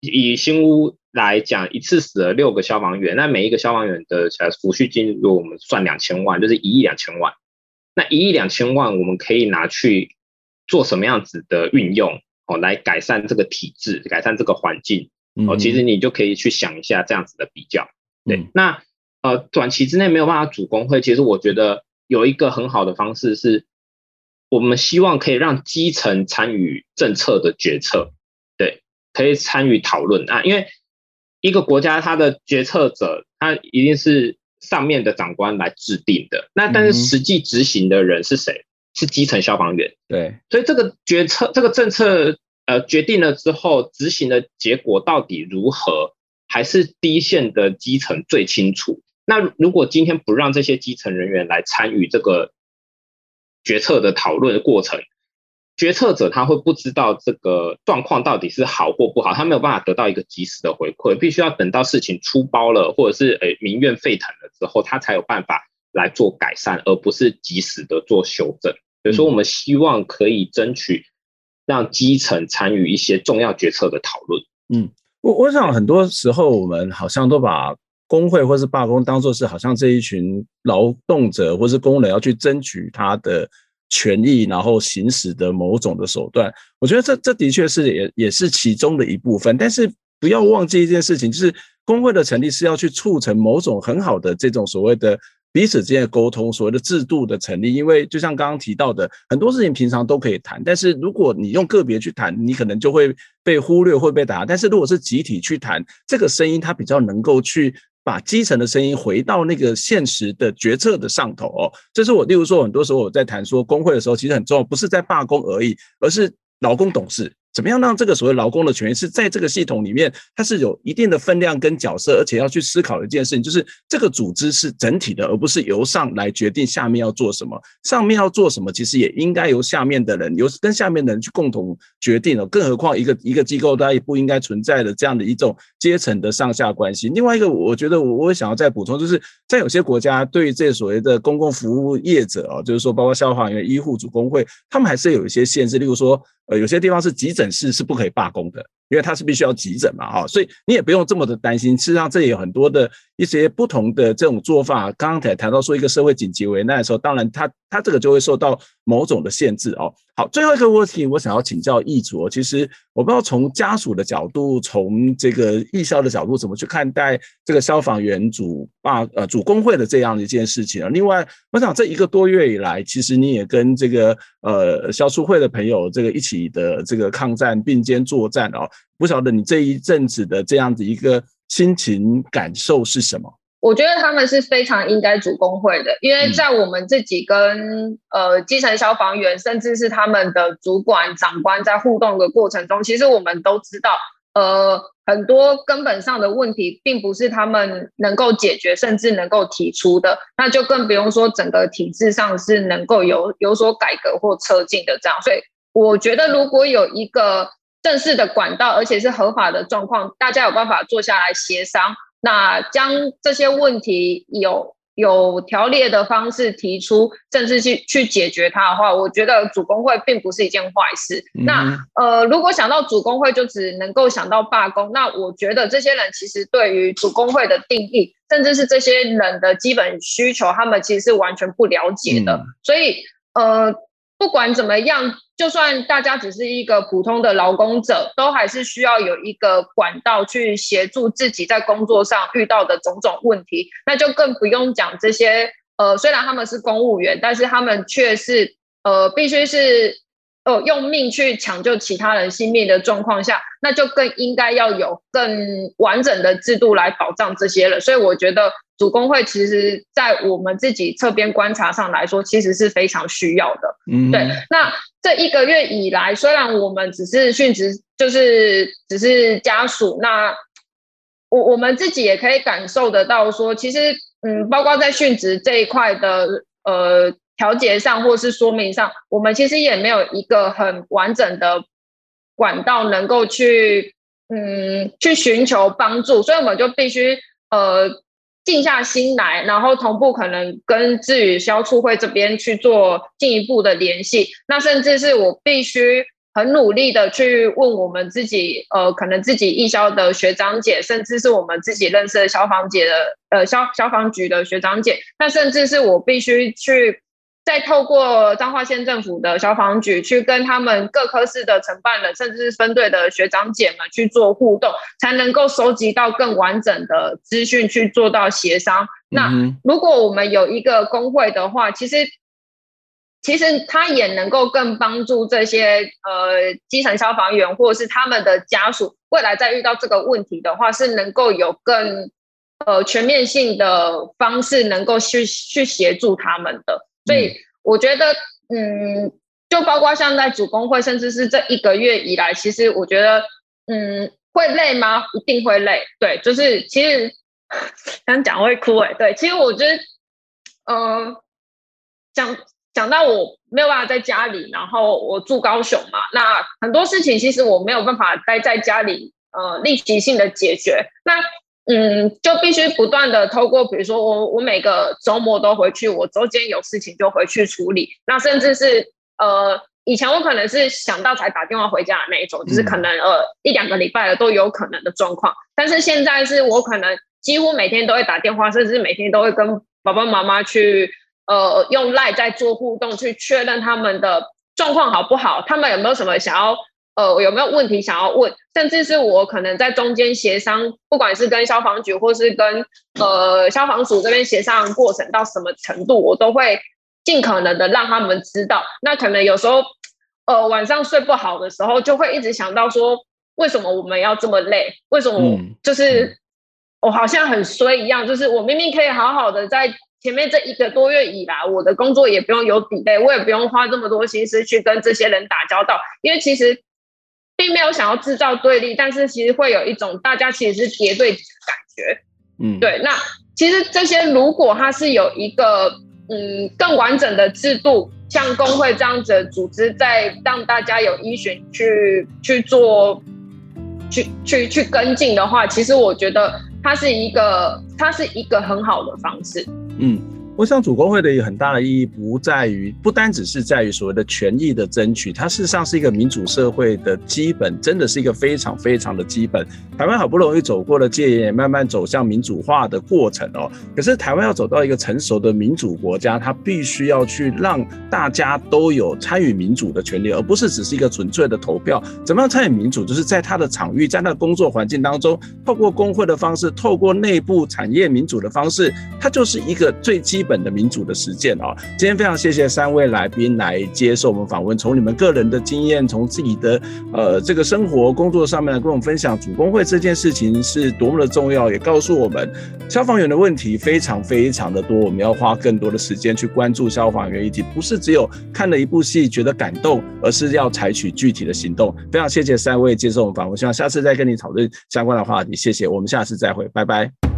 以新屋来讲，一次死了六个消防员，那每一个消防员的起来抚恤金，如果我们算两千万，就是一亿两千万。那一亿两千万，我们可以拿去做什么样子的运用？哦，来改善这个体制，改善这个环境。哦，其实你就可以去想一下这样子的比较。对，嗯、那呃，短期之内没有办法组工会，其实我觉得有一个很好的方式是，我们希望可以让基层参与政策的决策，对，可以参与讨论啊。因为一个国家它的决策者，他一定是上面的长官来制定的。那但是实际执行的人是谁？是基层消防员，对，所以这个决策、这个政策，呃，决定了之后，执行的结果到底如何，还是第一线的基层最清楚。那如果今天不让这些基层人员来参与这个决策的讨论的过程，决策者他会不知道这个状况到底是好或不好，他没有办法得到一个及时的回馈，必须要等到事情出包了，或者是诶民怨沸腾了之后，他才有办法。来做改善，而不是及时的做修正。所以说，我们希望可以争取让基层参与一些重要决策的讨论。嗯，我我想很多时候我们好像都把工会或是罢工当做是好像这一群劳动者或是工人要去争取他的权益，然后行使的某种的手段。我觉得这这的确是也也是其中的一部分，但是不要忘记一件事情，就是工会的成立是要去促成某种很好的这种所谓的。彼此之间的沟通，所谓的制度的成立，因为就像刚刚提到的，很多事情平常都可以谈，但是如果你用个别去谈，你可能就会被忽略，会被打。但是如果是集体去谈，这个声音它比较能够去把基层的声音回到那个现实的决策的上头哦。这是我，例如说，很多时候我在谈说工会的时候，其实很重要，不是在罢工而已，而是劳工董事。怎么样让这个所谓劳工的权益是在这个系统里面，它是有一定的分量跟角色，而且要去思考一件事情，就是这个组织是整体的，而不是由上来决定下面要做什么。上面要做什么，其实也应该由下面的人，由跟下面的人去共同决定了。更何况一个一个机构，它也不应该存在的这样的一种阶层的上下关系。另外一个，我觉得我我想要再补充，就是在有些国家，对于这所谓的公共服务业者啊，就是说包括消防员、医护、主工会，他们还是有一些限制，例如说。呃，有些地方是急诊室是不可以罢工的，因为它是必须要急诊嘛，哈，所以你也不用这么的担心。事实上，这也有很多的一些不同的这种做法。刚刚才谈到说一个社会紧急危难的时候，当然它它这个就会受到某种的限制哦。好，最后一个问题，我想要请教易主。其实我不知道从家属的角度，从这个义消的角度，怎么去看待这个消防员主罢呃主工会的这样的一件事情啊？另外，我想这一个多月以来，其实你也跟这个呃消促会的朋友这个一起的这个抗战并肩作战哦。不晓得你这一阵子的这样子一个心情感受是什么？我觉得他们是非常应该主工会的，因为在我们自己跟呃基层消防员，甚至是他们的主管长官在互动的过程中，其实我们都知道，呃，很多根本上的问题并不是他们能够解决，甚至能够提出的，那就更不用说整个体制上是能够有有所改革或策进的这样。所以我觉得，如果有一个正式的管道，而且是合法的状况，大家有办法坐下来协商。那将这些问题有有条列的方式提出，甚至去去解决它的话，我觉得主工会并不是一件坏事。嗯、那呃，如果想到主工会就只能够想到罢工，那我觉得这些人其实对于主工会的定义，甚至是这些人的基本需求，他们其实是完全不了解的。嗯、所以呃，不管怎么样。就算大家只是一个普通的劳工者，都还是需要有一个管道去协助自己在工作上遇到的种种问题。那就更不用讲这些，呃，虽然他们是公务员，但是他们却是，呃，必须是。哦，用命去抢救其他人性命的状况下，那就更应该要有更完整的制度来保障这些人。所以我觉得主工会其实，在我们自己侧边观察上来说，其实是非常需要的。嗯，对。那这一个月以来，虽然我们只是殉职，就是只是家属，那我我们自己也可以感受得到说，其实，嗯，包括在殉职这一块的，呃。调节上或是说明上，我们其实也没有一个很完整的管道能够去，嗯，去寻求帮助，所以我们就必须呃静下心来，然后同步可能跟志宇消促会这边去做进一步的联系。那甚至是我必须很努力的去问我们自己，呃，可能自己义消的学长姐，甚至是我们自己认识的消防姐的，呃，消消防局的学长姐。那甚至是我必须去。再透过彰化县政府的消防局去跟他们各科室的承办人，甚至是分队的学长姐们去做互动，才能够收集到更完整的资讯，去做到协商。那如果我们有一个工会的话，其实其实他也能够更帮助这些呃基层消防员或者是他们的家属，未来再遇到这个问题的话，是能够有更呃全面性的方式，能够去去协助他们的。所以我觉得，嗯，就包括像在主工会，甚至是这一个月以来，其实我觉得，嗯，会累吗？一定会累。对，就是其实想讲会哭哎。对，其实我觉得，呃，讲讲到我没有办法在家里，然后我住高雄嘛，那很多事情其实我没有办法待在家里，呃，立即性的解决。那嗯，就必须不断的透过，比如说我我每个周末都回去，我周间有事情就回去处理。那甚至是呃，以前我可能是想到才打电话回家的那一种，就是可能呃一两个礼拜了都有可能的状况。但是现在是我可能几乎每天都会打电话，甚至每天都会跟爸爸妈妈去呃用 LINE 在做互动，去确认他们的状况好不好，他们有没有什么想要呃有没有问题想要问，甚至是我可能在中间协商，不管是跟消防局或是跟呃消防署这边协商的过程到什么程度，我都会尽可能的让他们知道。那可能有时候呃晚上睡不好的时候，就会一直想到说，为什么我们要这么累？为什么就是。嗯我好像很衰一样，就是我明明可以好好的在前面这一个多月以来，我的工作也不用有 delay，我也不用花这么多心思去跟这些人打交道，因为其实并没有想要制造对立，但是其实会有一种大家其实是叠对的感觉。嗯，对。那其实这些如果它是有一个嗯更完整的制度，像工会这样子的组织，在让大家有依循去去做去去去跟进的话，其实我觉得。它是一个，它是一个很好的方式。嗯。我想主工会的一个很大的意义不在于，不单只是在于所谓的权益的争取，它事实上是一个民主社会的基本，真的是一个非常非常的基本。台湾好不容易走过了戒严，慢慢走向民主化的过程哦。可是台湾要走到一个成熟的民主国家，它必须要去让大家都有参与民主的权利，而不是只是一个纯粹的投票。怎么样参与民主？就是在他的场域，在他的工作环境当中，透过工会的方式，透过内部产业民主的方式，它就是一个最基。本本的民主的实践啊，今天非常谢谢三位来宾来接受我们访问，从你们个人的经验，从自己的呃这个生活工作上面来跟我们分享主工会这件事情是多么的重要，也告诉我们消防员的问题非常非常的多，我们要花更多的时间去关注消防员议题，不是只有看了一部戏觉得感动，而是要采取具体的行动。非常谢谢三位接受我们访问，希望下次再跟你讨论相关的话题，谢谢，我们下次再会，拜拜。